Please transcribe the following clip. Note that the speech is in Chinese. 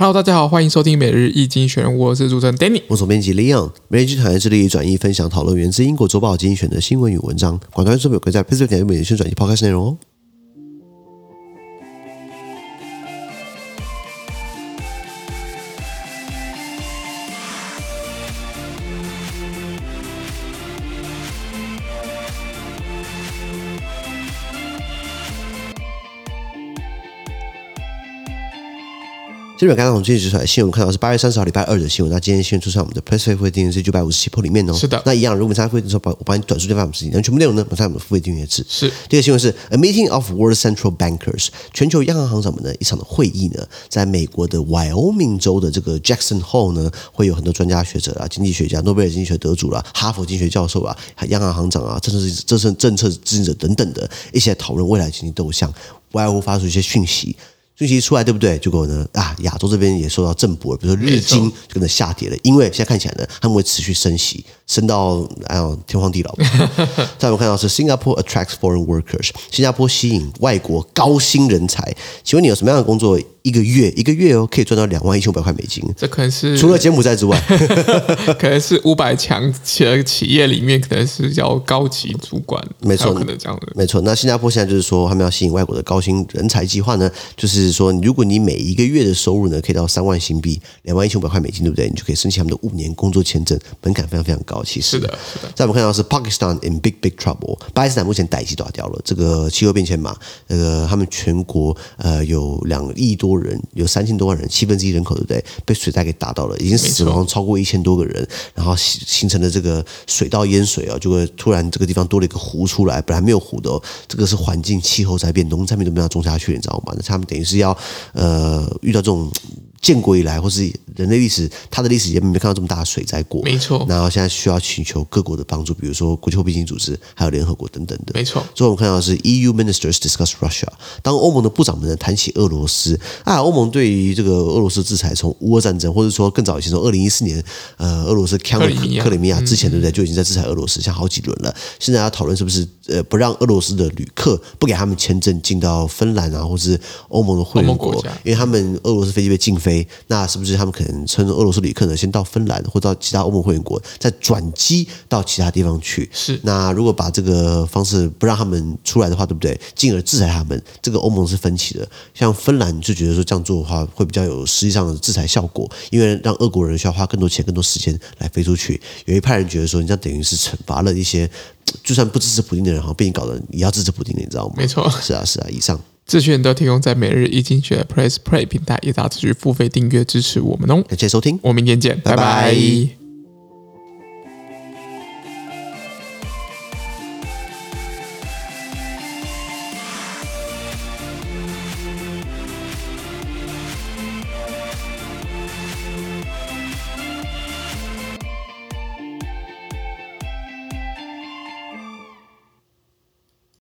Hello，大家好，欢迎收听每日一经选，我是主持人 Danny，我总编辑 Leon。每日一经济学人致力于转译分享讨论源自英国周报精选的新闻与文章，广告专属有可在 Facebook 点击每日宣转译 Podcast 内容哦。这边刚刚从经济指出来新闻，看到是八月三十号礼拜二的新闻。那今天新闻出现在我们的 Press Play 付费订阅制九百五十七铺里面哦。是的。那一样，如果你参加付费的时候，把我帮你短时间发我们事情，那全部内容呢，马上我们的付费订阅制。是。第二个新闻是 A meeting of World Central Bankers，全球央行行长们的一场的会议呢，在美国的 Wyoming 州的这个 Jackson Hole 呢，会有很多专家学者啊、经济学家、诺贝尔经济学得主啦、哈佛经济学教授啊、央行行长啊、政策政策政策制定者等等的一些讨论未来经济动向，外务发出一些讯息。讯息出来对不对？结果呢啊，亚洲这边也受到震波，比如说日经就跟着下跌了，因为现在看起来呢，他们会持续升息，升到哎呦天荒地老。再我们看到是 Singapore attracts foreign workers，新加坡吸引外国高薪人才。请问你有什么样的工作？一个月一个月哦，可以赚到两万一千五百块美金。这可能是除了柬埔寨之外，可能是五百强企业企业里面，可能是叫高级主管。没错，可能这样的。没错，那新加坡现在就是说，他们要吸引外国的高薪人才计划呢，就是说，如果你每一个月的收入呢，可以到三万新币，两万一千五百块美金，对不对？你就可以申请他们的五年工作签证，门槛非常非常高。其实是的，是的。再我们看到是 Pakistan in big big trouble，巴基斯坦目前逮鸡打掉了。这个气候变迁嘛，那个他们全国呃有两亿多人，有三千。千多万人，七分之一人口，对不对？被水灾给打到了，已经死亡超过一千多个人，然后形形成了这个水稻淹水啊，就会突然这个地方多了一个湖出来，本来没有湖的哦。这个是环境气候在变，农产品都没有种下去，你知道吗？那他们等于是要呃遇到这种。建国以来，或是人类历史，它的历史也没看到这么大的水灾过。没错。然后现在需要请求各国的帮助，比如说国际货币基金组织，还有联合国等等的。没错。最后我们看到的是 EU ministers discuss Russia。当欧盟的部长们呢谈起俄罗斯啊，欧盟对于这个俄罗斯制裁，从乌俄战争，或者说更早以前从二零一四年，呃，俄罗斯克里克里米亚之前，对不对？就已经在制裁俄罗斯，像好几轮了。现在要讨论是不是呃不让俄罗斯的旅客不给他们签证进到芬兰啊，或是欧盟的会员国，因为他们俄罗斯飞机被禁飞，那是不是？他们可能趁着俄罗斯旅客呢，先到芬兰或到其他欧盟会员国，再转机到其他地方去。是，那如果把这个方式不让他们出来的话，对不对？进而制裁他们，这个欧盟是分歧的。像芬兰就觉得说这样做的话，会比较有实际上的制裁效果，因为让俄国人需要花更多钱、更多时间来飞出去。有一派人觉得说，你这样等于是惩罚了一些就算不支持普京的人，好像，被你搞得也要支持普京的，你知道吗？没错，是啊，是啊。以上。资讯都提供在每日一经济学 Press Play 平台，也大家持续付费订阅支持我们哦。感谢收听，我们明天见，拜拜。拜拜。